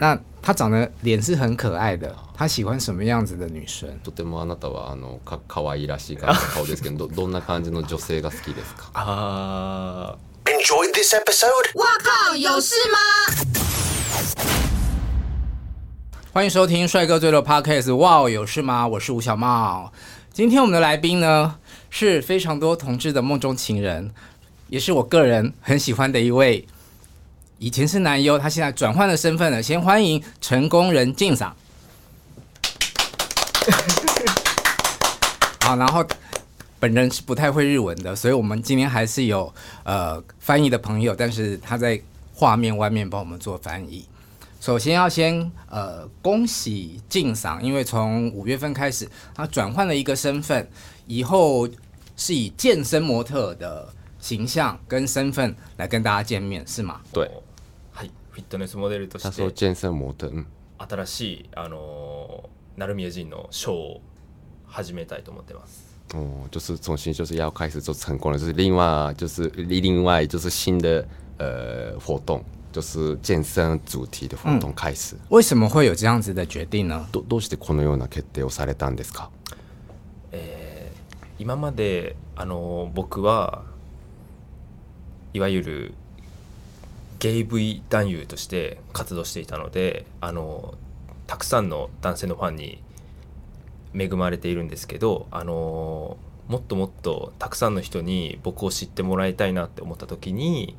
那他长得脸是很可爱的，他喜欢什么样子的女生？とてもあなたはあのか可愛らしい顔顔ですけど、どどんな感じの女性が好きですか？あ Enjoyed this episode? 哇靠，有事吗？欢迎收听《帅哥最乐 Podcast》。哇，有事吗？我是吴小茂。今天我们的来宾呢，是非常多同志的梦中情人，也是我个人很喜欢的一位。 以前是男优，他现在转换了身份了。先欢迎成功人敬赏。好，然后本人是不太会日文的，所以我们今天还是有呃翻译的朋友，但是他在画面外面帮我们做翻译。首先要先呃恭喜敬赏，因为从五月份开始，他转换了一个身份，以后是以健身模特的形象跟身份来跟大家见面，是吗？对，フィットネスモデルと他して说健身模特，嗯，新しいあのー成宮仁のショーを始めたいと思ってます。哦，就是重新就是要开始做成功了，就是另外就是另外就是新的呃活动，就是健身主题的活动开始。为什么会有这样子的决定呢？どどうしてこのような決定をされたんですか？今まであの僕はいわゆるゲイ V 男優として活動していたのであのたくさんの男性のファンに恵まれているんですけどあのもっともっとたくさんの人に僕を知ってもらいたいなって思った時に、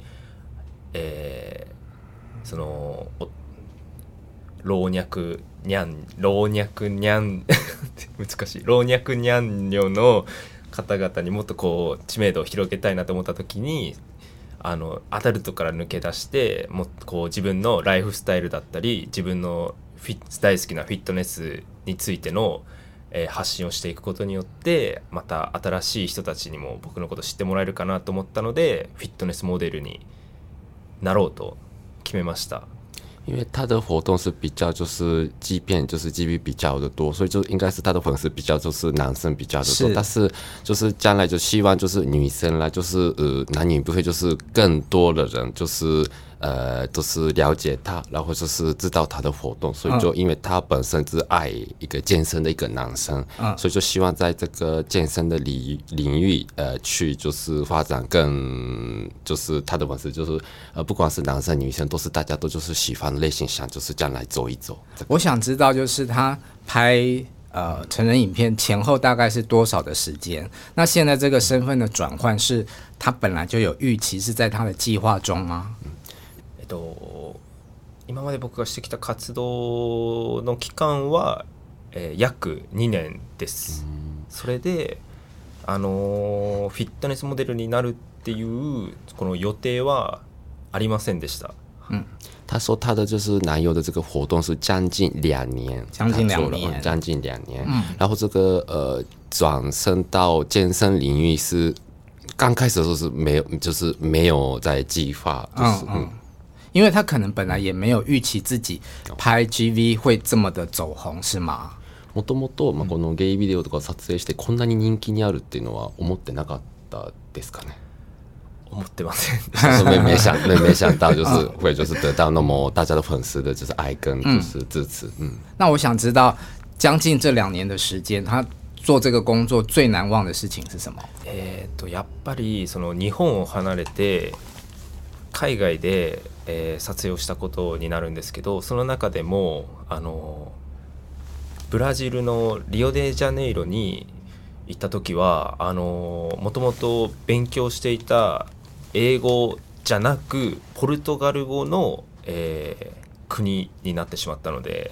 えーその老若にゃん老若にゃん難しい。老若にゃんにょの方々にもっとこう知名度を広げたいなと思った時にあのアダルトから抜け出してもこう自分のライフスタイルだったり自分のフィッ大好きなフィットネスについての、えー発信をしていくことによってまた新しい人たちにも僕のこと知ってもらえるかなと思ったのでフィットネスモデルになろうと決めました。因为他的活动是比较就是，即便就是 GB 比较的多，所以就应该是他的粉丝比较就是男生比较的多。是，但是就是将来就希望就是女生啦，就是呃男女不会就是更多的人就是呃都是了解他，然后就是知道他的活动，所以就因为他本身是爱一个健身的一个男生，嗯所以就希望在这个健身的领领域呃去就是发展更就是他的粉丝就是呃不管是男生女生都是大家都就是喜欢的类型，想就是这样来走一走。这个我想知道，就是他拍呃成人影片前后大概是多少的时间？那现在这个身份的转换是他本来就有预期，是在他的计划中吗？と、今まで僕がしてきた活動の期間は、えー約2年です。それで、あのーフィットネスモデルになるっていうこの予定はありませんでした。他说他的就是男友的这个活动是将近两年，将近两年。嗯将近两年。然后这个呃转身到健身领域是刚开始的时候是没有，就是没有在计划，就是嗯。嗯因为他可能本来也没有预期自己拍 GV 会这么的走红，是吗？もともとまあこのゲイビデオとかを撮影してこんなに人気にあるっていうのは思ってなかったですかね。思ってません。就是没没想没没想到就是会就是得到那么大家的粉丝的就是爱跟就是支持，嗯。那我想知道，将近这两年的时间，他做这个工作最难忘的事情是什么？えー、とやっぱりその日本を離れて海外で、 えー撮影をしたことになるんですけどその中でもあのブラジルのリオデジャネイロに行った時はあのもともと勉強していた英語じゃなくポルトガル語の、えー国になってしまったので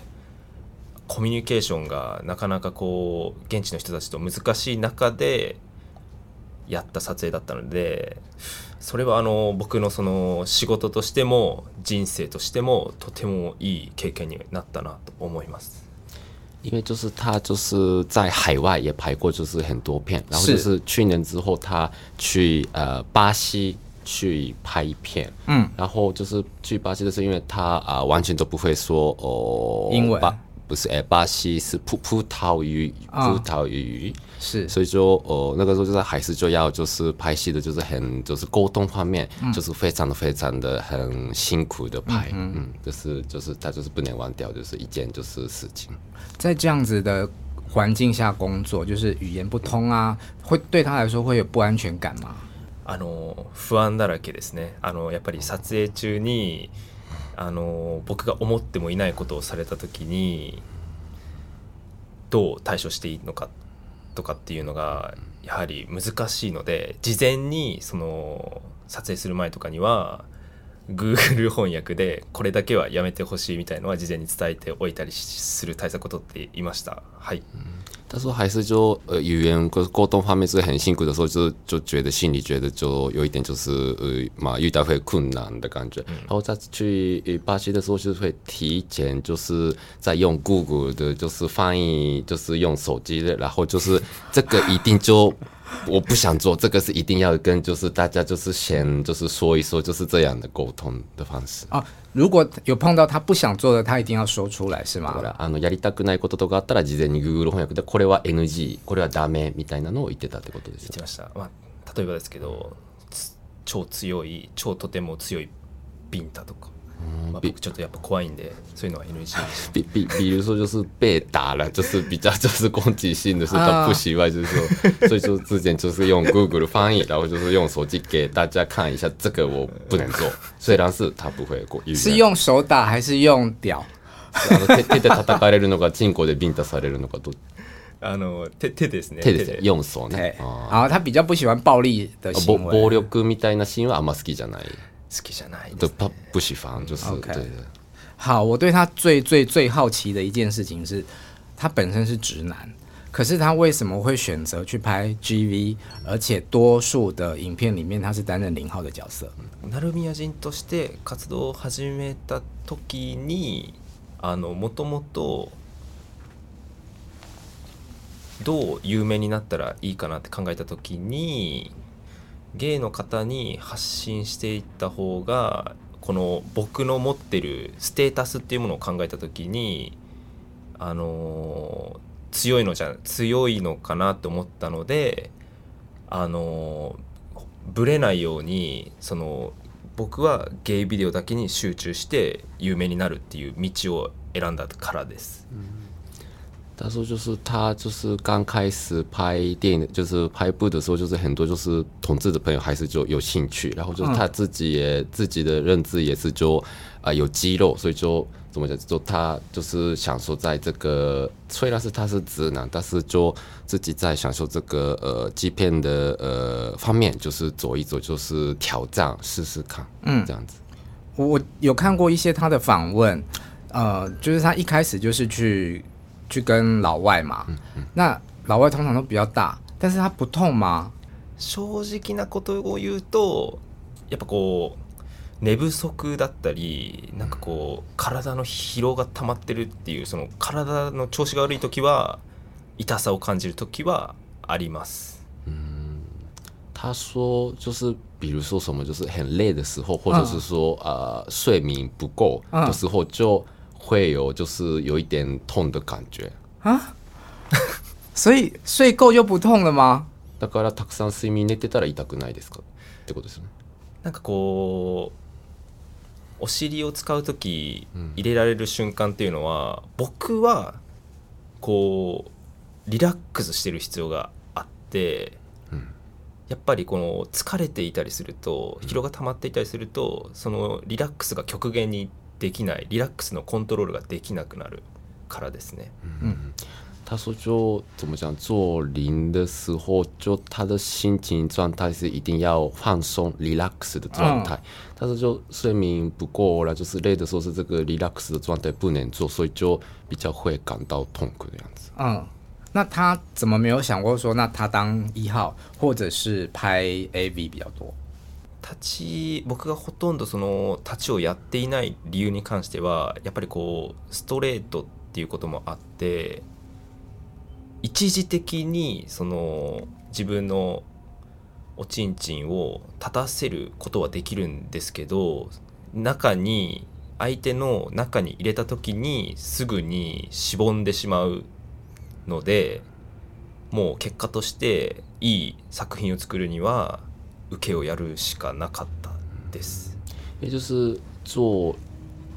コミュニケーションがなかなかこう現地の人たちと難しい中でやった撮影だったのでそれはあの僕のその仕事としても人生としてもとてもいい経験になったなと思います。因为就是他就是在海外也拍过就是很多片，然后是就是去年之后他去呃巴西去拍片，嗯，然后就是去巴西，就是因为他啊、完全都不会说哦英文。巴不是哎，巴西是葡葡萄语，啊葡萄语。是所以就呃那个时候就是还是就要就是拍戏的，就是很就是沟通方面，就是非常的非常的很辛苦的拍，嗯就是就是他就是不能忘掉，就是一件就是事情。在这样子的环境下工作，就是语言不通啊，会对他来说会有不安全感吗？あの不安だらけですねあのやっぱり撮影中に あの僕が思ってもいないことをされた時にどう対処していいのかとかっていうのがやはり難しいので事前にその撮影する前とかには Google 翻訳でこれだけはやめてほしいみたいのは事前に伝えておいたりする対策を取っていました。はい。他说还是就呃语言沟沟通方面是很辛苦的时候，就就觉得心里觉得就有一点就是呃嘛遇到会困难的感觉。然后再去呃巴西的时候，就是会提前就是在用 Google 的，就是翻译，就是用手机的，然后就是这个一定就。我不想做这个，是一定要跟就是大家就是先就是说一说，就是这样的沟通的方式。哦，如果有碰到他不想做的，他一定要说出来，是吗？あのやりたくないこととかあったら事前に Google 翻訳。でこれは NG これはダメみたいなのを言ってたってことですよ言ってました、まあ、例えばですけどつ超強い超とても強いビンタとか、まあ、ビ僕ちょっとやっぱ怖いんでそういうのは比比比如说就是被打了，就是比较就是攻击性的是他不喜欢，就是说，所以说之前就是用 Google 的翻译，然后就是用手机给大家看一下，这个我不能做，虽然是他不会过，是用手打还是用屌？あの手手で叩かれるのか、チンコでビンタされるのかとあの手手ですね。手ですね、用手对ね。，あ然后他比较不喜欢暴力的ー行为。暴暴力みたいなシーンはあんま好きじゃない。好きじゃないで对，す他不喜欢，就是 OK 对对。好，我对他最最最好奇的一件事情是，他本身是直男，可是他为什么会选择去拍 GV，而且多数的影片里面他是担任零号的角色？成宮人として活動を始めた時にあのもともとどう有名になったらいいかなって考えた時にゲイの方に発信していった方がこの僕の持ってるステータスっていうものを考えた時にあの強いのじゃ強いのかなと思ったのであのぶれないようにその僕はゲイビデオだけに集中して有名になるっていう道を選んだからです。他说，就是他就是刚开始拍电影，就是拍部的时候，就是很多就是同志的朋友还是就有兴趣，然后就是他自己也、自己的认知也是就啊、呃有肌肉，所以就怎么讲，就他就是享受在这个虽然是他是直男，但是就自己在享受这个呃基片的呃方面，就是走一走，就是挑战试试看，嗯，这样子。我我有看过一些他的访问，呃，就是他一开始就是去去跟老外嘛，那老外通常都比较大，但是他不痛吗？正直なことを言うとやっぱこう寝不足だったりなんかこう体の疲労が溜まってるっていうその体の調子が悪い時は痛さを感じる時はあります。他说，就是比如说什么，就是很累的时候，或者是说、呃睡眠不够的时候，就会有就是有一点痛的感觉。所以睡够就不痛了吗？だからたくさん睡眠寝てたら痛くないですかってことですね。なんかこうお尻を使う時入れられる瞬間っていうのは、僕はこうリラックスしてる必要があって、やっぱりこの疲れていたりすると疲労が溜まっていたりするとそのリラックスが極限にできないリラックスのコントロールができなくなるからですね。他说就怎么讲，做零的时候，就他的心情状态是一定要放松 relax 的状态。但是就睡眠不够了，就是累的时候是这个 relax 的状态不能做，所以就比较会感到痛苦的样子。嗯，那他怎么没有想过说，那他当一号，或者是拍 AV 比较多？立ち僕がほとんどその立ちをやっていない理由に関してはやっぱりこうストレートっていうこともあって一時的にその自分のおちんちんを立たせることはできるんですけど中に相手の中に入れた時にすぐにしぼんでしまうのでもう結果としていい作品を作るには受けをやるしかなかったです。也就是做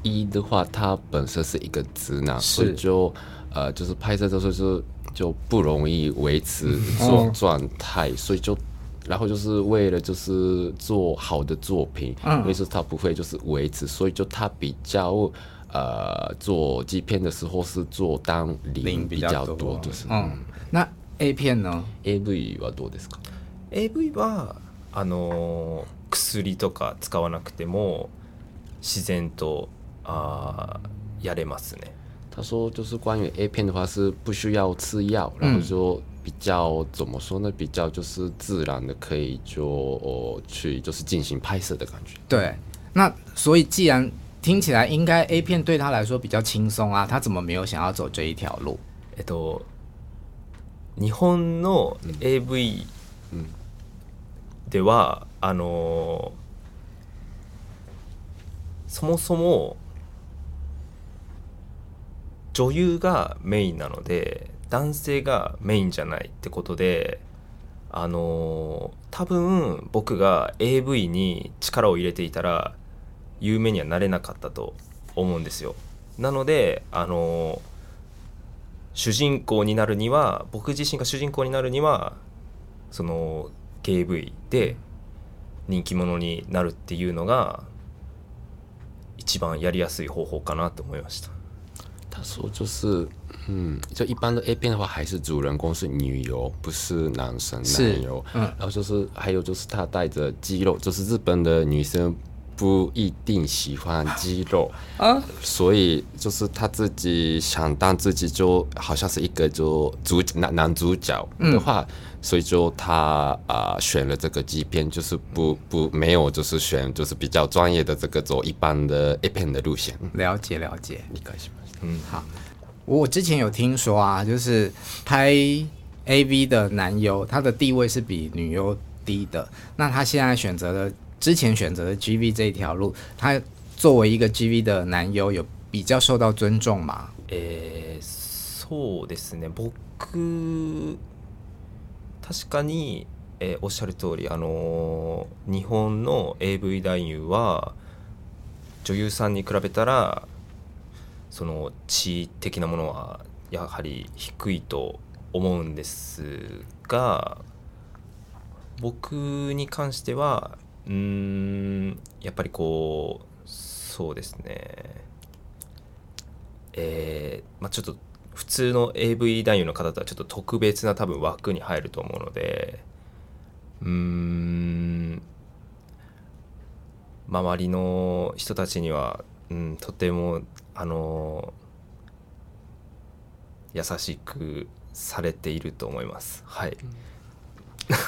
一的话，他本身是一个直男，是所以就呃，就是拍摄的时候就就不容易维持哦状状态，所以就。然后就是为了就是做好的作品，嗯因为是他不会就是维持，所以就他比较呃做基片的时候是做当零零比较多多，就是嗯，那 A 片呢？AV はどうですか？AV はあのー薬とか使わなくても自然とあーやれますね。他说，就是关于 A 片的话是不需要吃药，然后就比较怎么说呢？比较就是自然的可以就、呃去就是进行拍摄的感觉。对，那所以既然听起来应该 A 片对他来说比较轻松啊，他怎么没有想要走这一条路？えっと日本の AV では、あのそもそも女優がメインなので男性がメインじゃないってことであの多分僕が AV に力を入れていたら有名にはなれなかったと思うんですよ。なのであの主人公になるには僕自身が主人公になるにはその KV で人気者になるっていうのが一番やりやすい方法かなと思いました。他说就是，嗯，就一般的 A 片的话，还是主人公是女优，不是男生是男优。嗯。然后就是还有就是他带着肌肉，就是日本的女生不一定喜欢肌肉。啊，所以就是他自己想当自己就好像是一个就主男男主角的话，所以就他啊、选了这个基片，就是不不没有就是选就是比较专业的这个走一般的 A 片的路线。了解了解。理解しました。うん我之前有听说啊，就是拍 AV 的男优，他的地位是比女优低的。那他现在选择了之前选择的 GV 这一条路，他作为一个 GV 的男优，有比较受到尊重吗？えーそうですね僕 確かに、えーおっしゃる通りあのー日本の AV 男優は女優さんに比べたらその地位的なものはやはり低いと思うんですが僕に関してはうんやっぱりこうそうですね。えーまあ、ちょっと普通の AV 男優の方とはちょっと特別な多分枠に入ると思うのでうーん。周りの人たちには、うん、とてもあの優しくされていると思います。はい、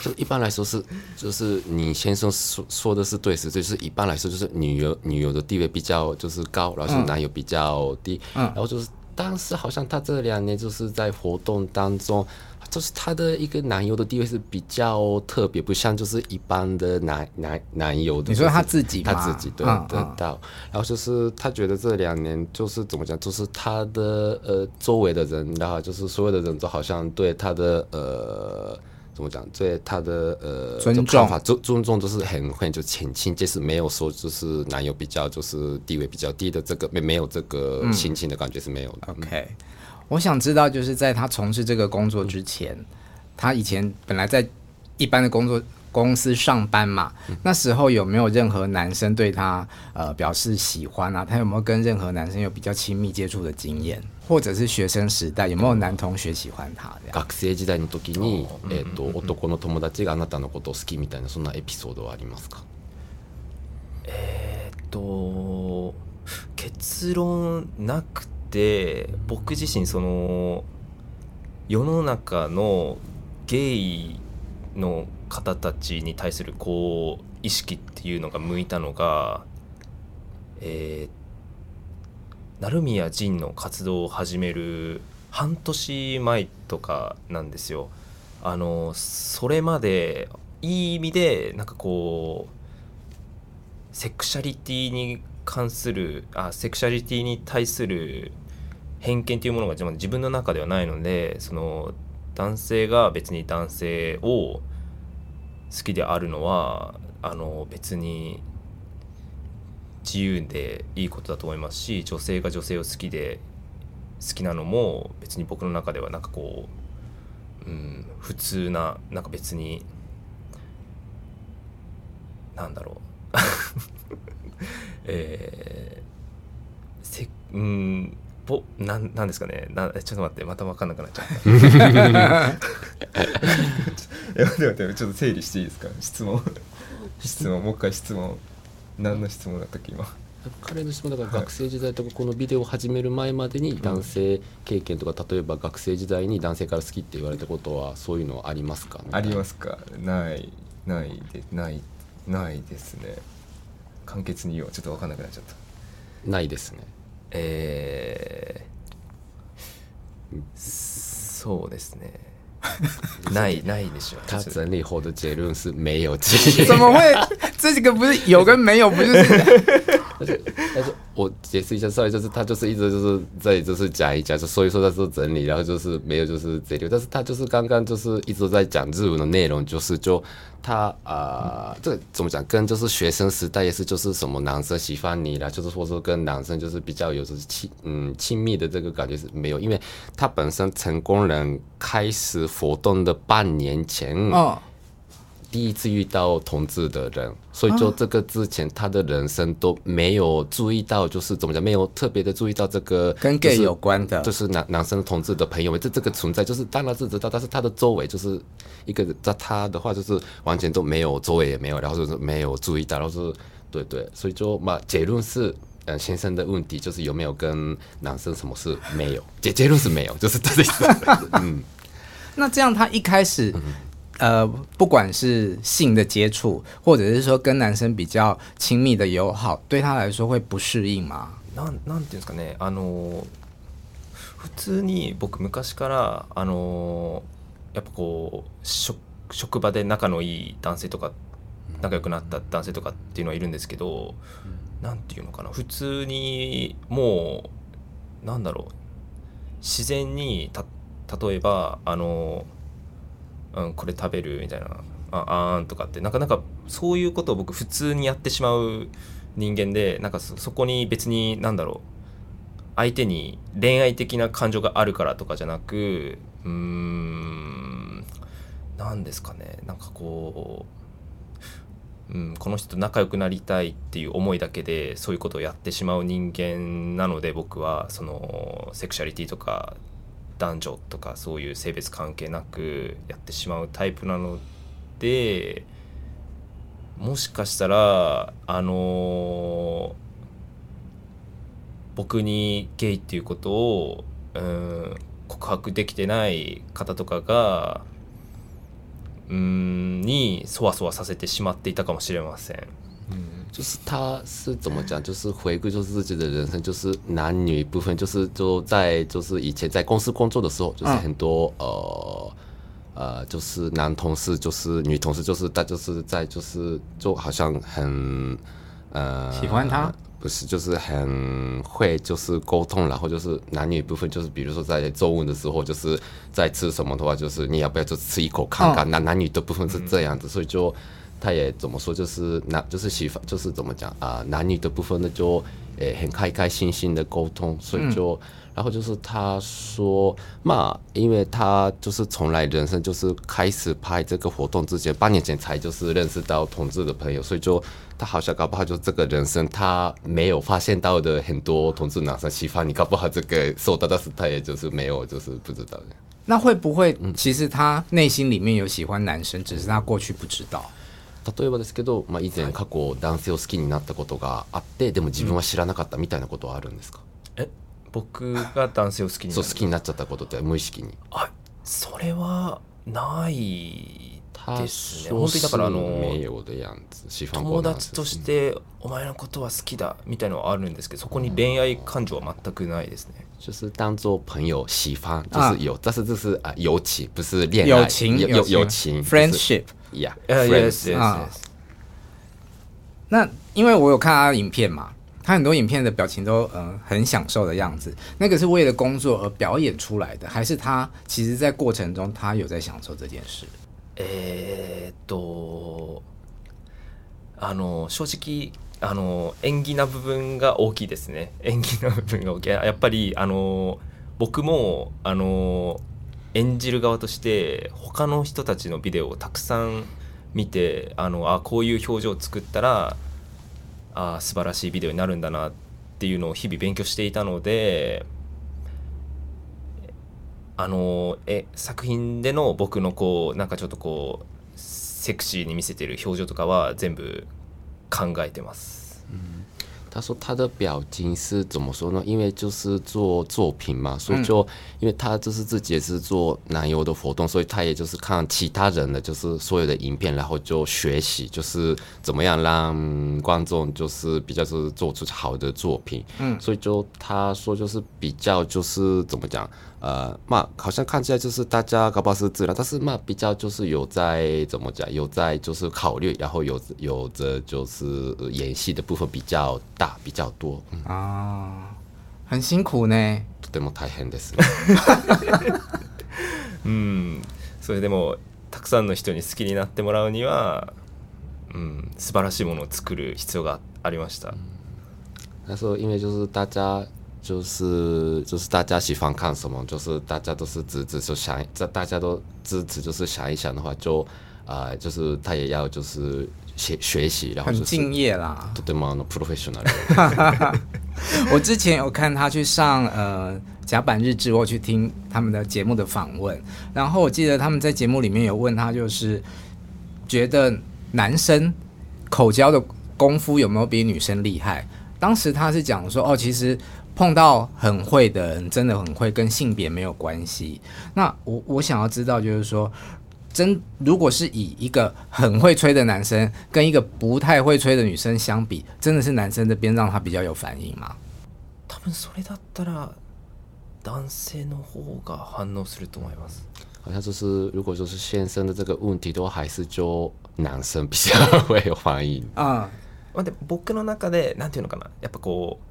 就一般来说是，就是你先生说说的是对，是就是一般来说就是女优女优的地位比较就是高，然后男友比较低，嗯。然后就是，但是好像他这两年就是在活动当中，就是他的一个男友的地位是比较特别，不像就是一般的男男男友的。你说就是他自己吗他自己对得到，然后就是他觉得这两年就是怎么讲，就是他的呃周围的人，然后就是所有的人都好像对他的呃。怎么讲？对他的呃尊重法尊尊重就是很很就很亲就，是没有说就是男友比较就是地位比较低的这个没没有这个亲情的感觉是没有的。OK，我想知道，就是在他从事这个工作之前，他以前本来在一般的工作公司上班嘛，那时候有没有任何男生对他呃表示喜欢啊？他有没有跟任何男生有比较亲密接触的经验，或者是学生时代有没有男同学喜欢他？学生時代の時に、えー、と男の友達があなたのことを好きみたいなそんなエピソードはありますかえっと結論なくて僕自身その世の中のゲイの方たちに対するこう意識っていうのが向いたのが、えっー成宮仁の活動を始める半年前とかなんですよ。あのそれまでいい意味でなんかこうセクシャリティに関するあセクシャリティに対する偏見というものが自分の中ではないのでその男性が別に男性を好きであるのはあの別に自由でいいことだと思いますし女性が女性を好きで好きなのも別に僕の中ではなんかこう、うん、普通ななんか別になんだろう。えー、せうんぼなんなんですかね。なちょっと待ってまた分かんなくなっちゃった。いや待って待ってちょっと整理していいですか？質問。質問もう一回質問何の質問だったっけ今？彼の質問だから学生時代とかこのビデオを始める前までに男性経験とか例えば学生時代に男性から好きって言われたことはそういうのはありますか？ありますすか？ないないでないないですね。簡潔に言おうちょっと分かんなくなっちゃった。ないですね。えー、そうですね ないないでしょ他整理后的结论是没有这怎么会？这个不是有跟没有，不就是？ 但是但是我解释一下，稍微就是他就是一直就是在就是讲一讲，就说一说他说整理，然后就是没有就是这里，但是他就是刚刚就是一直在讲日文的内容，就是就他啊、这怎么讲，跟就是学生时代也是就是什么男生喜欢你啦，就是或者说跟男生就是比较有就是亲嗯亲密的这个感觉是没有，因为他本身成功人开始活动的半年前，第一次遇到同志的人，所以就这个之前他的人生都没有注意到，就是怎么讲，没有特别的注意到这个跟 gay 有关的就是男男生同志的朋友们，这这个存在，就是当然是知道，但是他的周围就是一个在他的话就是完全都没有，周围也没有，然后就是没有注意到，然后就是对对，所以就嘛结论是。嗯，先生的问题就是有没有跟男生什么事没有？结结论是没有，就是这个意思。嗯，那这样他一开始，呃，不管是性的接触，或者是说跟男生比较亲密的友好，对他来说会不适应吗？なんなんていうんですかね。あの普通に僕昔からあのやっぱこう職職場で仲のいい男性とか仲良くなった男性とかっていうのはいるんですけど、なんていうのかな。普通にもうなんだろう。自然にた例えばあの、うん、これ食べるみたいなああーんとかってなかなかそういうことを僕普通にやってしまう人間でなんかそこに別になんだろう相手に恋愛的な感情があるからとかじゃなくうーんなんですかねなんかこう、うん、この人と仲良くなりたいっていう思いだけでそういうことをやってしまう人間なので僕はそのセクシャリティとか男女とかそういう性別関係なくやってしまうタイプなのでもしかしたらあの僕にゲイっていうことをうん告白できてない方とかがうんにそわそわさせてしまっていたかもしれません。就是他是怎么讲？就是回归，就是自己的人生，就是男女部分，就是就在就是以前在公司工作的时候，就是嗯很多、呃呃，就是男同事，就是女同事，就是他就是在就是就好像很呃喜欢他，不是，就是很会就是沟通，然后就是男女部分，就是比如说在周问的时候，就是在吃什么的话，就是你要不要就吃一口看看？男、男女的部分是这样子，所以就他也怎么说，就是男就是喜欢，就是怎么讲啊、男女的部分呢就诶、很开开心心的沟通，所以就。然后就是他说嘛，因为他就是从来人生就是开始拍这个活动之前，八年前才就是认识到同志的朋友，所以就他好像搞不好就这个人生他没有发现到的很多同志男生喜欢你，搞不好这个受到，但是他也就是没有就是不知道的。那会不会其实他内心里面有喜欢男生，只是他过去不知道？例えばですけど、まあ、以前過去男性を好きになったことがあってでも自分は知らなかったみたいなことはあるんですか、え？僕が男性を好きになる。そう好きになっちゃったことって無意識に。あそれはない他ですね。说本当にだからあ是の友達としてお前のことは好きだみたいのはあるんですけどそこに恋愛感情は全くないですね就是当做朋友喜欢，就啊是有，但是这是啊友情，不是恋爱，友情友友友情 friendship。 ，yeah，いや friends yes, yes, 啊 yes 那因为我有看他的影片嘛， 他很多影片的表情都呃很享受的样子，那个是为了工作而表演出来的，还是他其实在过程中他有在享受这件事？えーっとあの正直 あの演技な部分が大きいですね。演技な部分が大きい。やっぱりあの僕もあの演じる側として他の人たちのビデオをたくさん見てあのあこういう表情を作ったらあ素晴らしいビデオになるんだなっていうのを日々勉強していたのであのえ作品での僕のこうなんかちょっとこうセクシーに見せてる表情とかは全部考えてます。他说他的表情是怎么说呢？因为就是做作品嘛，所以就、因为他就是自己也是做男优的活动，所以他也就是看其他人的就是所有的影片，然后就学习，就是怎么样让观众就是比较就是做出好的作品。嗯，所以就他说就是比较就是怎么讲， 呃，嘛好像看起来就是大家搞不好是自然，但是嘛比较就是有在怎么讲，有在就是考虑，然后有有着就是、呃演戏的部分比较大比较多，嗯，啊，很辛苦呢。とても大変ですね。うん、それでもたくさんの人に好きになってもらうには、うん、素晴らしいものを作る必要がありました。他说，因为就是大家就是就是大家喜欢看什么，就是大家都是支持，就想这大家都支持，就是想一想的话，就啊、呃就是他也要就是学学习，然后就是很敬业啦。とてもあのプロフェッショナル。我之前有看他去上呃甲板日志，我去听他们的节目的访问，然后我记得他们在节目里面有问他，就是觉得男生口交的功夫有没有比女生厉害？当时他是讲说，哦，其实 碰到很会的人，真的很会，跟性别没有关系。那我我想要知道，就是说。真如果是以一个很会吹的男生跟一个不太会吹的女生相比，真的是男生这边让他比较有反应吗？多分それだったら男性の方が反応すると思います。好像就是如果就是先生的这个问题的话，还是就男生比较会有反应。嗯，まあ、で僕の中でなんていうのかなやっぱこう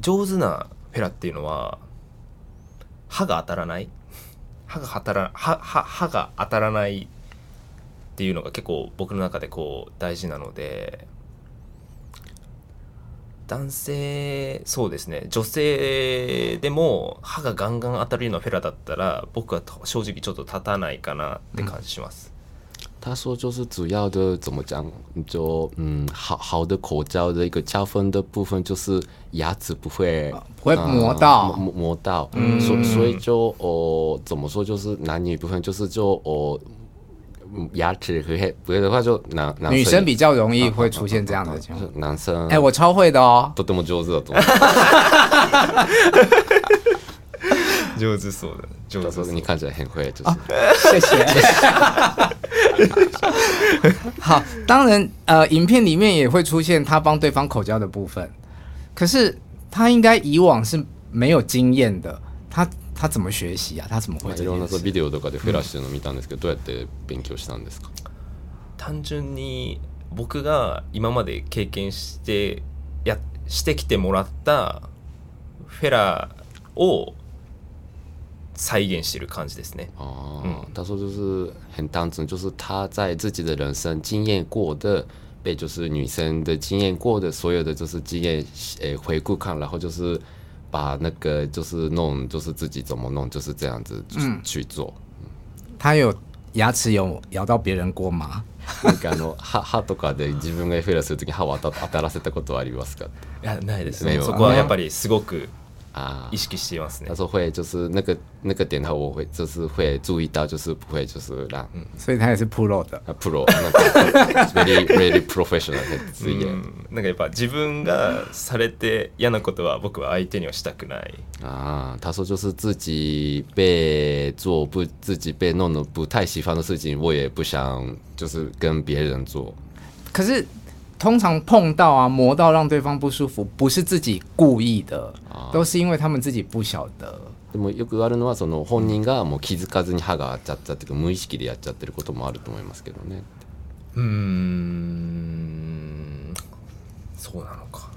上手なフェラっていうのは歯が当たらない？歯が当たら歯歯歯が当たらないっていうのが結構僕の中でこう大事なので男性そうですね女性でも歯がガンガン当たるようなフェラだったら僕は正直ちょっと立たないかなって感じします。他说，就是主要的怎么讲，就嗯，好好的口交的一个加分的部分，就是牙齿不会、不会磨到磨磨到，所、所以就哦，怎么说，就是男女部分，就是就哦，嗯牙齿会不会的话，就男男女生比较容易会出现这样的情况。就是男生，哎、我超会的哦。とても上手だと思う。上手そうだ上他说手そう你看起来很会，就是、谢谢。 好，当然，呃，影片里面也会出现他帮对方口交的部分，可是他应该以往是没有经验的，他他怎么学习啊？他怎么会？いろんなそうビデオとかでフェラしてるの見たんですけど、どうやって勉強したんですか。単純に僕が今まで経験してやしてきてもらったフェラを再現してる感じですね。哦，嗯他说就是很单纯，就是他在自己的人生经验过的，被就是女生的经验过的所有的就是经验，诶、回顾看，然后就是把那个就是弄，就是自己怎么弄，就是这样子去做。他有牙齿有咬到别人过吗？なんかあの歯歯とかで自分がフェラするとき歯を当た当たらせたことはありますか？いやないです没有そこはやっぱりすごく啊意，識していますね他。说会就是那个那个点，他我会就是会注意到，就是不会就是让所以他也是 pro 的。啊 pro 那个 very very professional 的字眼。うんなんかやっぱ自分がされて嫌なことは僕は相手にはしたくない。啊，他说就是自己被做不自己被弄得不太喜欢的事情，我也不想就是跟别人做。可是通常碰到啊磨到让对方不舒服，不是自己故意的， 都是因为他们自己不晓得。でもよくあるのはその本人がもう気づかずに歯があっちゃったっていうか無意識でやっちゃってることもあると思いますけどね。うーんそうなのか。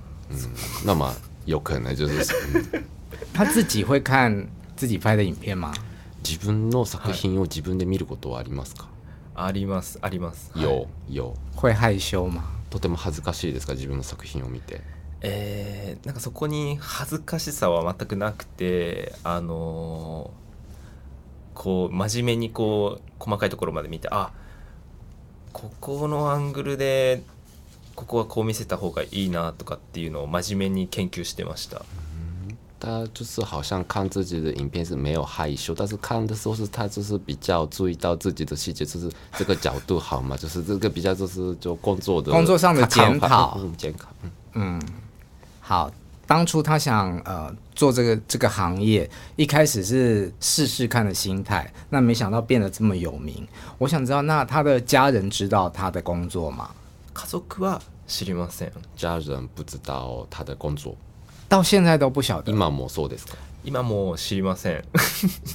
那么有可能就是、嗯 他自己会看自己拍的影片吗？自分の作品を自分で見ることはありますか、ありますあります有有会害羞吗？とても恥ずかしいですか？自分の作品を見てえーなんかそこに恥ずかしさは全くなくてあのーこう真面目にこう細かいところまで見てあここのアングルでここはこう見せた方がいいなとかっていうのを真面目に研究してました。他就是好像看自己的影片是没有害羞，但是看的时候是他就是比较注意到自己的细节，就是这个角度好嘛，就是这个比较就是就工作的工作上的看检讨。嗯，检讨，嗯好，当初他想呃做这个这个行业，一开始是试试看的心态，那没想到变得这么有名。我想知道，那他的家人知道他的工作吗？家族は知りません家人不知道他的工作，到现在都不晓得。今もそうですか？今もう知りません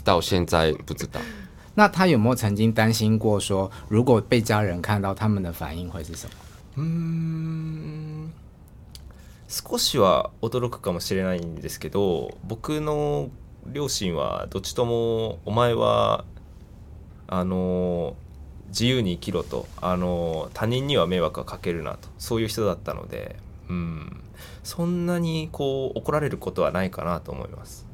到现在不知道。那他有没有曾经担心过说，如果被家人看到，他们的反应会是什么？うーん 少しは驚くかもしれないんですけど僕の両親はどっちともお前はあの自由に生きろとあの他人には迷惑はかけるなとそういう人だったのでうんそんなにこう怒られることはないかなと思います。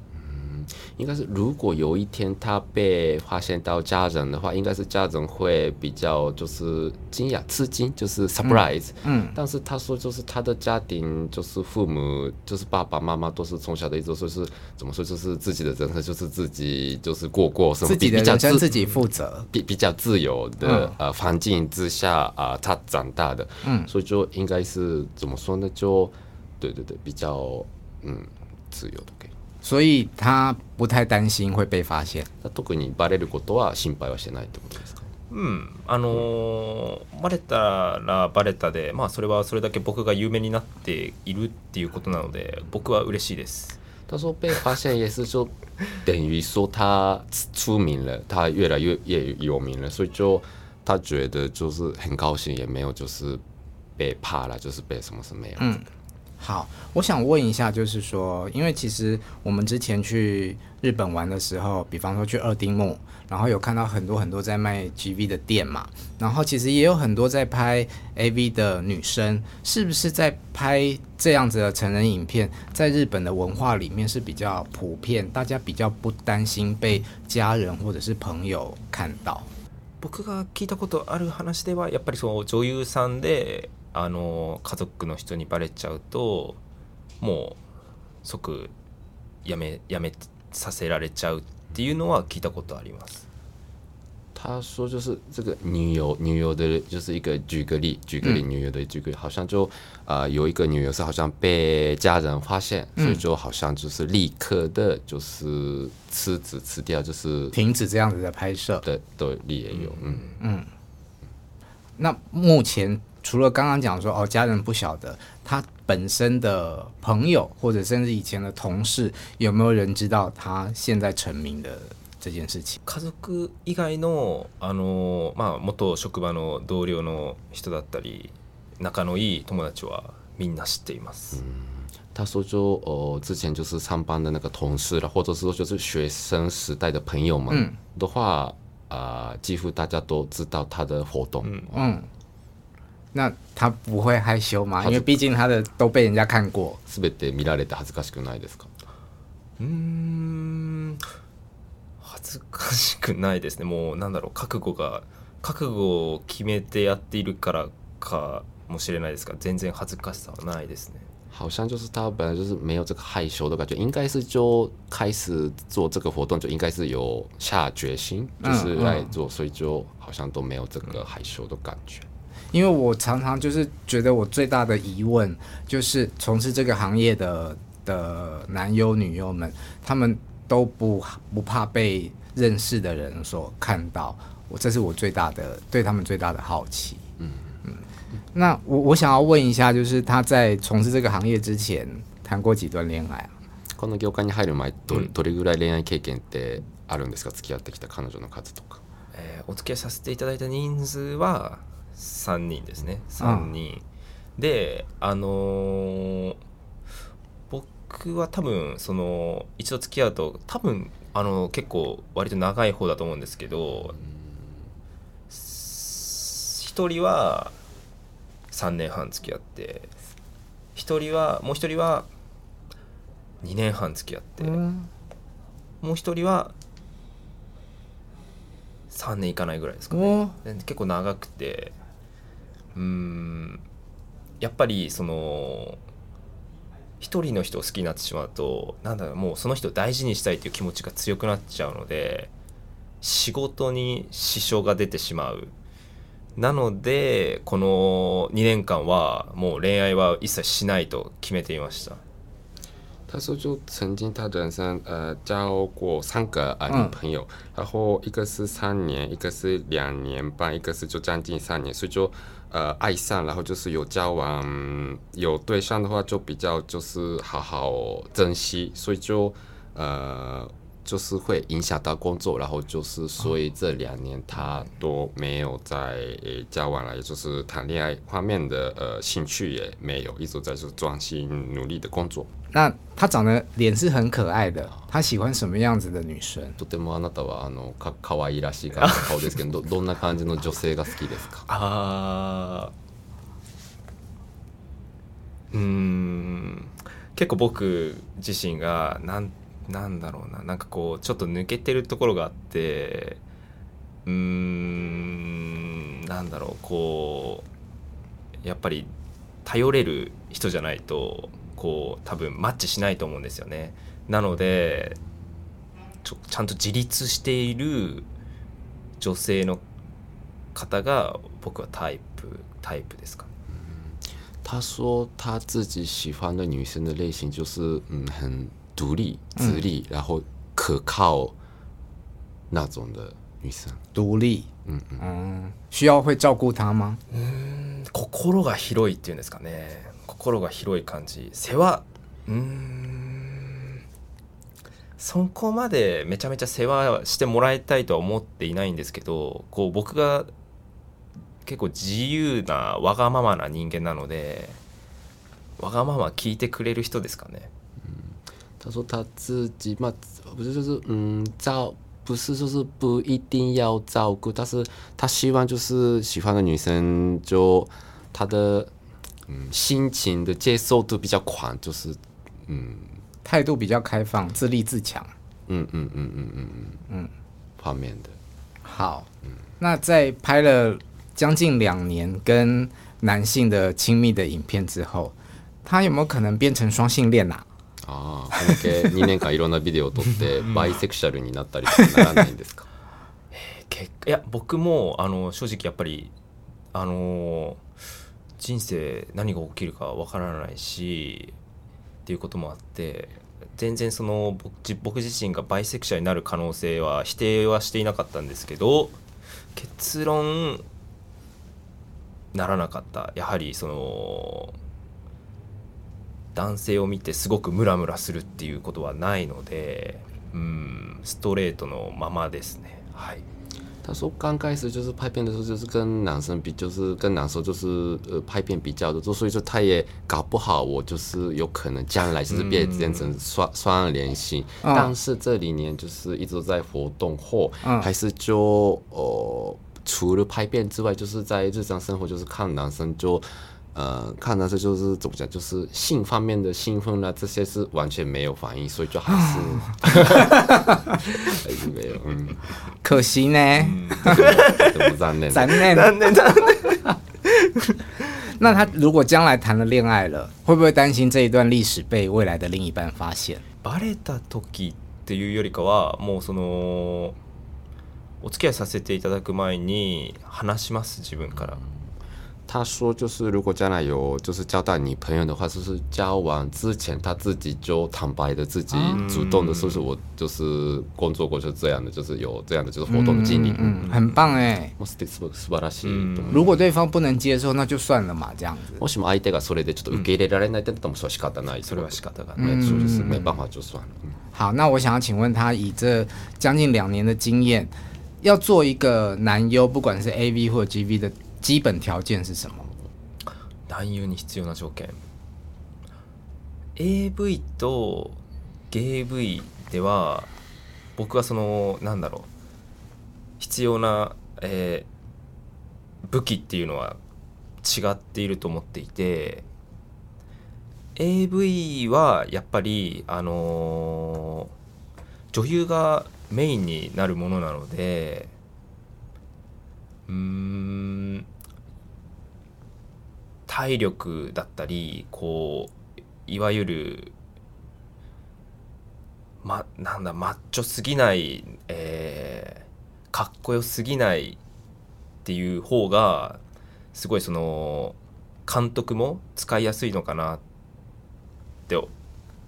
应该是如果有一天他被发现到家人的话，应该是家人会比较就是惊讶、吃惊，就是 surprise。嗯，但是他说，就是他的家庭，就是父母，就是爸爸妈妈，都是从小的一直说是怎么说，就是自己的人生，就是自己就是过过什么自己的比较自人生自己负责。比比较自由的、呃环境之下啊、他长大的，嗯所以就应该是怎么说呢？就对对对，比较嗯自由的给。所以他不太担心会被发现。特にバレることは心配はしてないってことですか？うん、あのーバレたらバレたで、まあ、それはそれだけ僕が有名になっているっていうことなので僕は嬉しいです。他说被发现也是就等于说他出名了，他越来越越有名了，所以就他觉得就是很高兴，也没有就是被怕了，就是被什么是没有。嗯好，我想问一下，就是说，因为其实我们之前去日本玩的时候，比方说去二丁目，然后有看到很多很多在卖 GV 的店嘛，然后其实也有很多在拍 AV 的女生，是不是在拍这样子的成人影片，在日本的文化里面是比较普遍，大家比较不担心被家人或者是朋友看到。僕が聞いたことある話ではやっぱりその女優さんで あの家族の人にバレちゃうともう即やめやめさせられちゃうっていうのは聞いたことあります。他说就是这个女友，女友的，就是一个举个例，举个例，女友的举个例，好像就啊、呃有一个女友是好像被家人发现，所以就好像就是立刻的，就是吃子吃掉，就是停止这样子的拍摄。的的例也有，嗯，那目前除了刚刚讲说哦，家人不晓得，他本身的朋友或者甚至以前的同事，有没有人知道他现在成名的这件事情？家族以外のあの、まあ、元職場の同僚の人だったり仲のいい友達はみんな知っています。他说就呃之前就是上班的那个同事了，或者是说就是学生时代的朋友们的话，啊、几乎大家都知道他的活动，嗯， 那他不会害羞吗？他因为毕竟他的都被人家看过。すべて見られて恥ずかしくないですか？うーん恥ずかしくないですねもうなんだろう覚悟が覚悟を決めてやっているからかもしれないですが全然恥ずかしさはないですね。好像就是他本来就是没有这个害羞的感觉，应该是就开始做这个活动就应该是有下决心，就是来做，所以就好像都没有这个害羞的感觉。因为我常常就是觉得我最大的疑问就是从事这个行业的的男优女优们，他们都不不怕被认识的人所看到，我这是我最大的对他们最大的好奇。嗯嗯，那我我想要问一下，就是他在从事这个行业之前谈过几段恋爱啊？この業界に入る前どどれぐらい恋愛経験ってあるんですか？付き合ってきた彼女の数とか。えーお付き合いさせていただいた人数は 3人ですね。3人、であのー僕は多分その一度付き合うと多分あの結構割と長い方だと思うんですけど一人は3年半付き合って一人はもう一人は2年半付き合って、嗯もう一人は3年いかないぐらいですかね。結構長くてうーん。やっぱりその一人の人を好きになってしまうとなんだろうもうその人を大事にしたいという気持ちが強くなっちゃうので仕事に支障が出てしまう。なのでこの2年間はもう恋愛は一切しないと決めていました。他说，就曾经他人生呃交过三个呃嗯女朋友，然后一个是三年，一个是两年半，一个是就将近三年，所以就呃爱上，然后就是有交往，有对象的话就比较就是好好珍惜，所以就呃就是会影响到工作，然后就是所以这两年他都没有在、呃交往了，也就是谈恋爱方面的呃兴趣也没有，一直在就是专心努力的工作。那他长得脸是很可爱的，他喜欢什么样子的女生？とてもあなたはあのか可愛いらしい顔顔ですけどどどんな感じの女性が好きですかあーうーん結構僕自身がなん なんだろうな。なんかこうちょっと抜けてるところがあってうーんなんだろう。こうやっぱり頼れる人じゃないとこう多分マッチしないと思うんですよね。なのでちょちゃんと自立している女性の方が僕はタイプタイプですか他说他自己喜欢的女生的类型就是嗯很独立自立、然后可靠那种的女生。独立，嗯嗯。嗯，需要会照顾他吗？心が広いっていうんですかね心が広い感じ世話うーんそこまでめちゃめちゃ世話してもらいたいとは思っていないんですけどこう僕が結構自由なわがままな人間なのでわがまま聞いてくれる人ですかね他说他自己嘛不是就是嗯照不是就是不一定要照顾，但是他希望就是喜欢的女生就他的嗯心情的接受度比较宽，就是嗯态度比较开放，自立自强。嗯嗯嗯嗯嗯嗯嗯方面的。好，那在拍了将近两年跟男性的亲密的影片之后，他有没有可能变成双性恋啊？ああ、このけ2年間いろんなビデオを撮ってバイセクシャルになったりとかならないんですか？結いや僕もあの正直やっぱりあの人生何が起きるかわからないしっていうこともあって全然その僕自身がバイセクシャルになる可能性は否定はしていなかったんですけど結論ならなかった。やはりその男性を見てすごくムラムラするっていうことはないのでうんストレートのままですね。はい。他说刚开始就是拍片的时候，就是跟男生比，就是跟男生就是呃拍片比较的，就所以说他也搞不好我就是有可能将来就是变变成双双联性，嗯。但是这里面就是一直都在活动后，嗯。还是就呃除了拍片之外，就是在日常生活就是看男生就。呃，看男生就是怎么讲，就是性方面的兴奋啊，这些是完全没有反应，所以就还是还是没有，嗯，可惜呢，都不残念。咱那残念残那他如果将来谈了恋爱了，会不会担心这一段历史被未来的另一半发现？バレた時っていうよりかはもうそのお付き合いさせていただく前に話します自分から 他说，就是如果将来有就是交到女朋友的话，就是交往之前他自己就坦白的自己主动的说，是我就是工作过就是这样的，就是有这样的就是活动的经历。嗯，嗯，很棒哎。もう素敵素素晴らしいと思う。如果对方不能接受，那就算了嘛，这样子。もしも相手がそれでちょっと受け入れられないってなったらもうそれは仕方ない。それは仕方が没ない、错，就是没办法就算了。嗯好，那我想要请问他，以这将近两年的经验，要做一个男优，不管是 AV 或者 GV 的 基本条件是什么？男優に必要な条件 AV とゲイ V では僕はそのなんだろう必要な、えー武器っていうのは違っていると思っていて AV はやっぱりあのー女優がメインになるものなのでうん体力だったりこういわゆるまなんだマッチョすぎない、えーかっこよすぎないっていう方がすごいその監督も使いやすいのかなって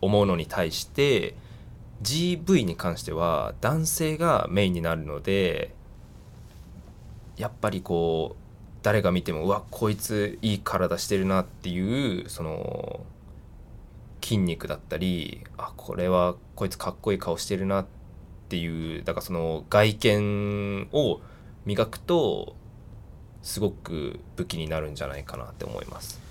思うのに対して GV に関しては男性がメインになるのでやっぱりこう誰が見てもうわこいついい体してるなっていうその筋肉だったりあこれはこいつかっこいい顔してるなっていうだからその外見を磨くとすごく武器になるんじゃないかなって思います。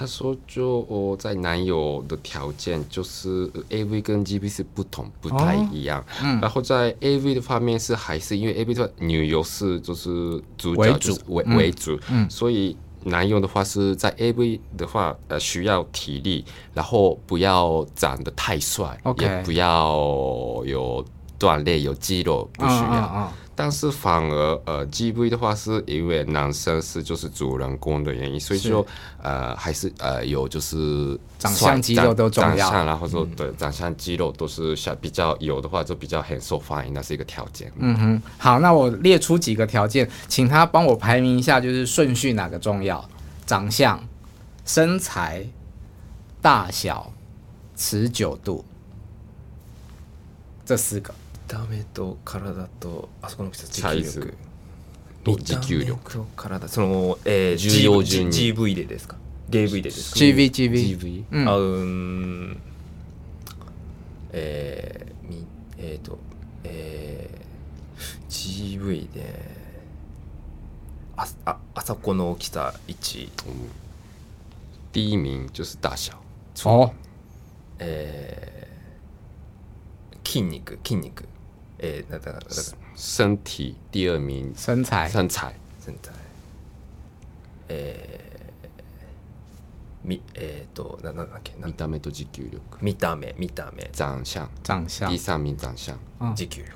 他说就，哦在男友的条件就是 A V 跟 GB 是不同，不太一样。嗯。然后在 A V 的方面是还是因为 A V 的女优是就是主角就是为嗯。为主，嗯。所以男友的话是在 A V 的话，呃，需要体力，然后不要长得太帅也不要有锻炼有肌肉，不需要。但是反而呃，GV 的话是因为男生是就是主人公的原因，所以就呃还是呃有就是长相肌肉都重要嗯长相然后说对长相肌肉都是像比较有的话就比较很受欢迎，那是一个条件。嗯哼，好，那我列出几个条件，请他帮我排名一下，就是顺序哪个重要？长相、身材、大小、持久度，这四个。見た目と体とあそこの人持久力と持久力。と体。その、えー、重要順に。GV でですか ?GV でですか？GV GV，GV 嗯あうーん。えー、みえっ、とえー、GV であああそこの大きさ1第一名就是大小，哦，えー、筋肉筋肉诶、那个那个。身体第二名，身材。身材。身材，诶，米诶，多那那那个，見た目と持久力，見た目見た目，长相。长相，第三名长相，持久力，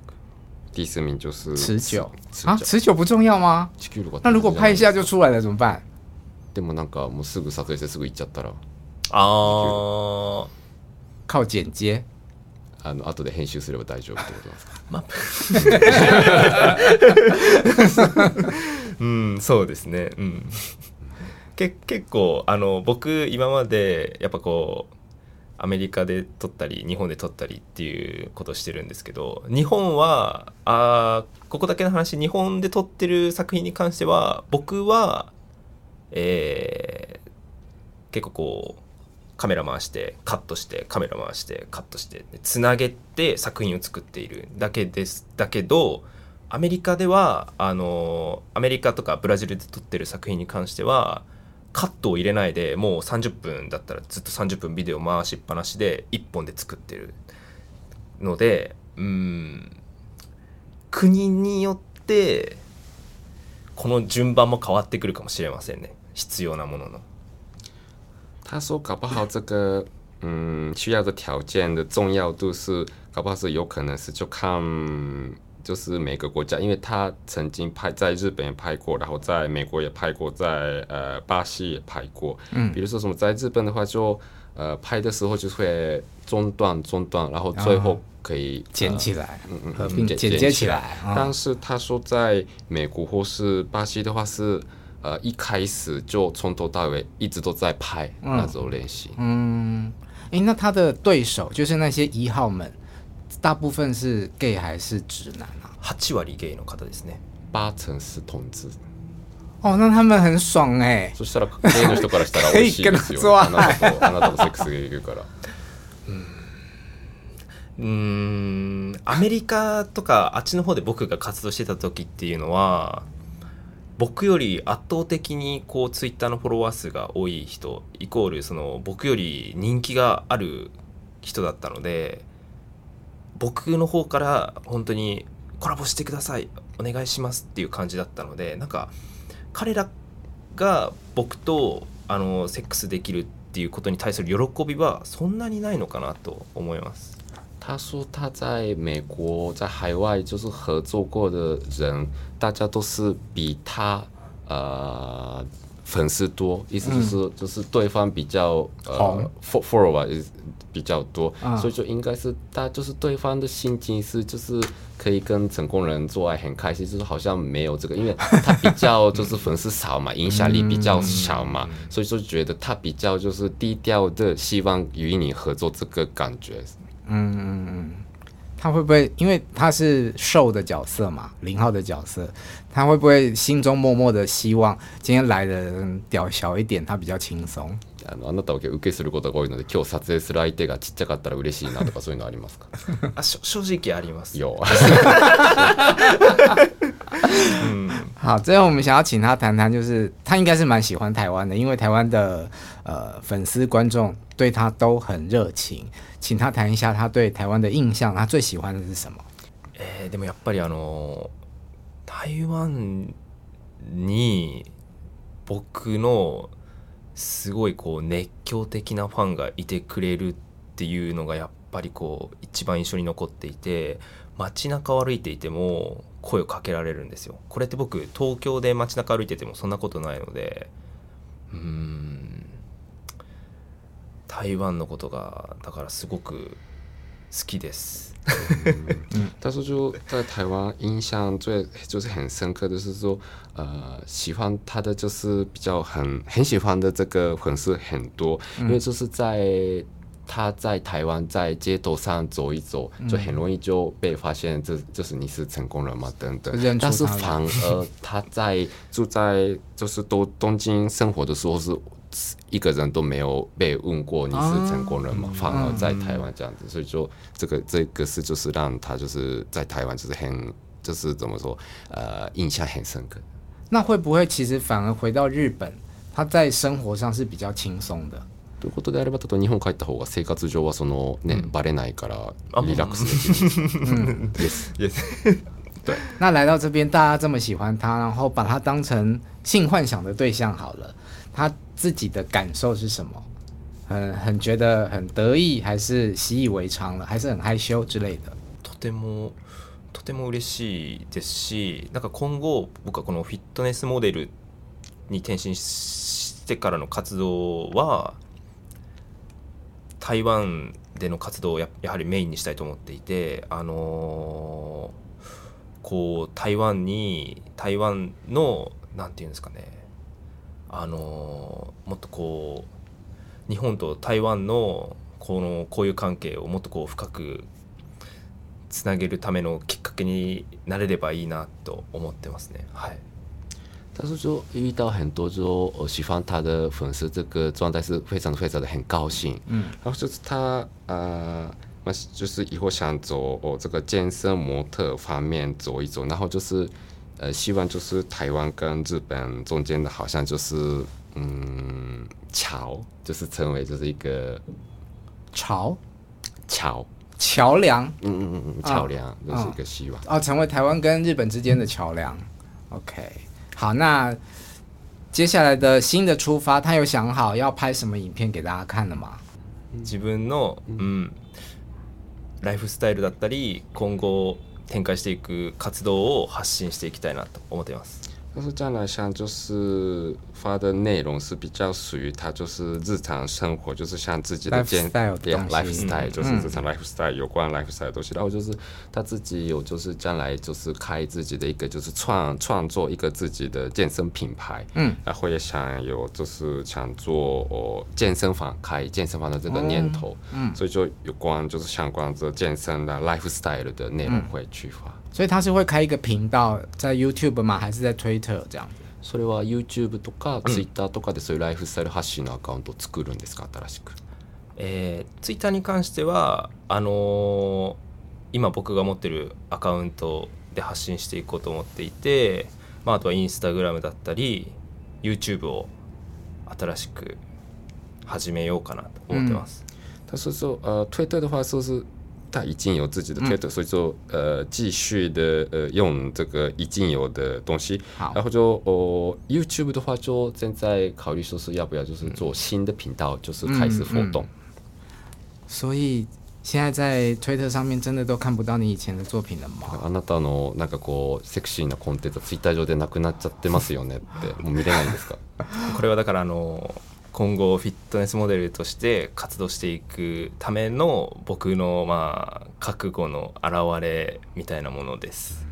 第四名就是持久。啊，持久不重要吗？持久力，那如果拍一下就出来了怎么办？でもなんかもうすぐ撮影してすぐ行っちゃったら、ああ、靠剪接。あの後で編集すれば大丈夫ってことですか？うんそうですね。うん。け結構あの僕今までやっぱこうアメリカで撮ったり日本で撮ったりっていうことをしてるんですけど日本はあーここだけの話日本で撮ってる作品に関しては僕はえー結構こうカメラ回してカットしてカメラ回してカットしてつなげて作品を作っているだけですだけどアメリカではあのアメリカとかブラジルで撮ってる作品に関してはカットを入れないでもう30分だったらずっと30分ビデオ回しっぱなしで1本で作ってるのでうん国によってこの順番も変わってくるかもしれませんね必要なものの。他说搞不好这个嗯需要的条件的重要度是，搞不好是有可能是就看就是每个国家，因为他曾经拍在日本也拍过，然后在美国也拍过，在呃巴西也拍过。嗯，比如说什么在日本的话就，呃拍的时候就会中断中断，然后最后可以、捡起来，嗯嗯合并剪剪接起来。啊但是他说在美国或是巴西的话是，呃，一开始就从头到尾一直都在拍那种练习。嗯，诶，那他的对手就是那些一号们，大部分是 gay 还是直男啊？8割ゲイの方ですね。八成是同志，哦，那他们很爽哎、そしたらゲイの人からしたら美味しいですよ、あなたとあなたとセックスできるから。うーんアメリカとかあっちの方で僕が活動してた時っていうのは僕より圧倒的にこうツイッターのフォロワー数が多い人イコールその僕より人気がある人だったので僕の方から本当にコラボしてくださいお願いしますっていう感じだったのでなんか彼らが僕とあのセックスできるっていうことに対する喜びはそんなにないのかなと思います。他说他在美国在海外就是合作过的人，大家都是比他呃粉丝多，意思就是、就是对方比较呃 fo- follower 也比较多，啊。所以就应该是大就是对方的心情是就是可以跟成功人做爱很开心，就是好像没有这个，因为他比较就是粉丝少嘛，影响力比较小嘛，所以就觉得他比较就是低调的，希望与你合作这个感觉。嗯嗯嗯，他会不会因为他是瘦的角色嘛，零号的角色，他会不会心中默默的希望今天来的人屌小一点，他比较轻松？あのあなたを受けすることが多いので今日撮影する相手がちっちゃかったら嬉しいなとかそういうのありますかあしょ正直あります。有好，最后我们想要请他谈谈，就是他应该是蛮喜欢台湾的，因为台湾的呃粉丝观众 对他都很热情，请他谈一下他对台湾的印象，他最喜欢的是什么？えーでもやっぱりあの台湾に僕のすごいこう熱狂的なファンがいてくれるっていうのがやっぱりこう一番印象に残っていて街中を歩いていても声をかけられるんですよこれって僕東京で街中歩いててもそんなことないのでうん台湾のことがだからすごく好きです。他说就在台湾印象最就是很深刻的是说，呃，喜欢他的就是比较很很喜欢的这个粉丝很多，因为就是在他在台湾在街头上走一走，就很容易就被发现这就是你是成功人嘛等等。但是反而他在住在就是都东京生活的时候是。一个人都没有被问过你是成功人嘛，反而在台湾这样子，所以就这个这个是就是让他就是在台湾就是很就是怎么说呃印象很深刻。那会不会其实反而回到日本，他在生活上是比较轻松的？ということであれば、例えば日本帰った方が生活上はそのね、バレないからリラックスできる。です。那来到这边，大家这么喜欢他，然后把他当成性幻想的对象好了，他 自己的感受是什么？很很觉得很得意，还是习以为常了，还是很害羞之类的？とてもとても嬉しいですしなんか今後僕はこのフィットネスモデルに転身してからの活動は台湾での活動をややはりメインにしたいと思っていてあのーこう台湾に台湾のなんていうんですかねあのーもっとこう日本と台湾のこのこういう関係をもっとこう深くつなげるためのきっかけになれればいいなと思ってますね。はい。但是就遇到很多就呃喜欢他的粉丝，这个状态是非常非常的很高兴。嗯，然后就是他呃，那就是以后想走哦这个健身模特方面走一走，然后就是呃希望就是台湾跟日本中间的好像就是嗯桥，就是成为就是一个潮桥，桥梁嗯嗯嗯嗯桥梁，这、是一个希望。哦，成为台湾跟日本之间的桥梁。OK，好，那接下来的新的出发，他有想好要拍什么影片给大家看了吗？自分の、うん、ライフスタイルだったり今後 展開していく活動を発信していきたいなと思っています。但是将来像就是发的内容是比较属于他就是日常生活，就是像自己的健东西。lifestyle 就是嗯日常 lifestyle 有关 lifestyle 的东西。然后就是他自己有就是将来就是开自己的一个就是创创作一个自己的健身品牌，嗯，然后也想有就是想做哦健身房开健身房的这个念头，嗯，所以就有关就是相关这健身的 lifestyle 的内容会去发。所以他是会开一个频道在 YouTube 吗？还是在 Twitter 这样子？それは YouTube とか Twitter とかでそういうライフスタイル発信のアカウントを作るんですか？新しくえー、ツイッターに関してはあのー今僕が持ってるアカウントで発信していこうと思っていてまあ、あとはインスタグラムだったり YouTube を新しく始めようかなと思ってます。他说说呃，推特的话说是他已经有自己的推特，所以说呃继续的呃用这个已经有的东西，好然后就哦、YouTube 的话就正在考虑说是要不要就是做新的频道，就是开始活动。所以现在在推特上面真的都看不到你以前的作品了吗？あなたのなんかこうセクシーなコンテンツツイッター上でなくなっちゃってますよねってもう見れないんですかこれはだからあの 今後フィットネスモデルとして活動していくための僕のまあ覚悟の表れみたいなものです。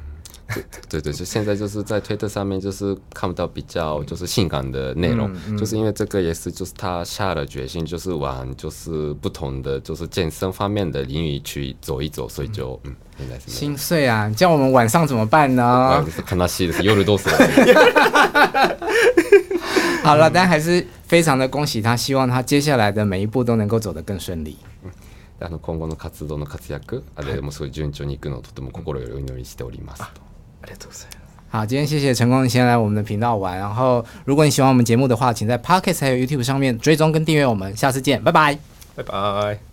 对对，就现在就是在推特上面就是看不到比较就是性感的内容，就是因为这个也是就是他下了决心，就是往就是不同的就是健身方面的领域去走一走，所以就嗯，现在是心碎啊！叫我们晚上怎么办呢？啊就是悲しいです。夜どうする？好了，但还是非常的恭喜他，希望他接下来的每一步都能够走得更顺利。あの今後の活動の活躍、あれもすごい順調にいくのをとても心よりお祈りしております。ありがとうございます。好，今天谢谢陈功先来我们的频道玩。然后，如果你喜欢我们节目的话，请在 Podcast 还有 YouTube 上面追踪跟订阅我们。下次见，拜拜。バイバイ。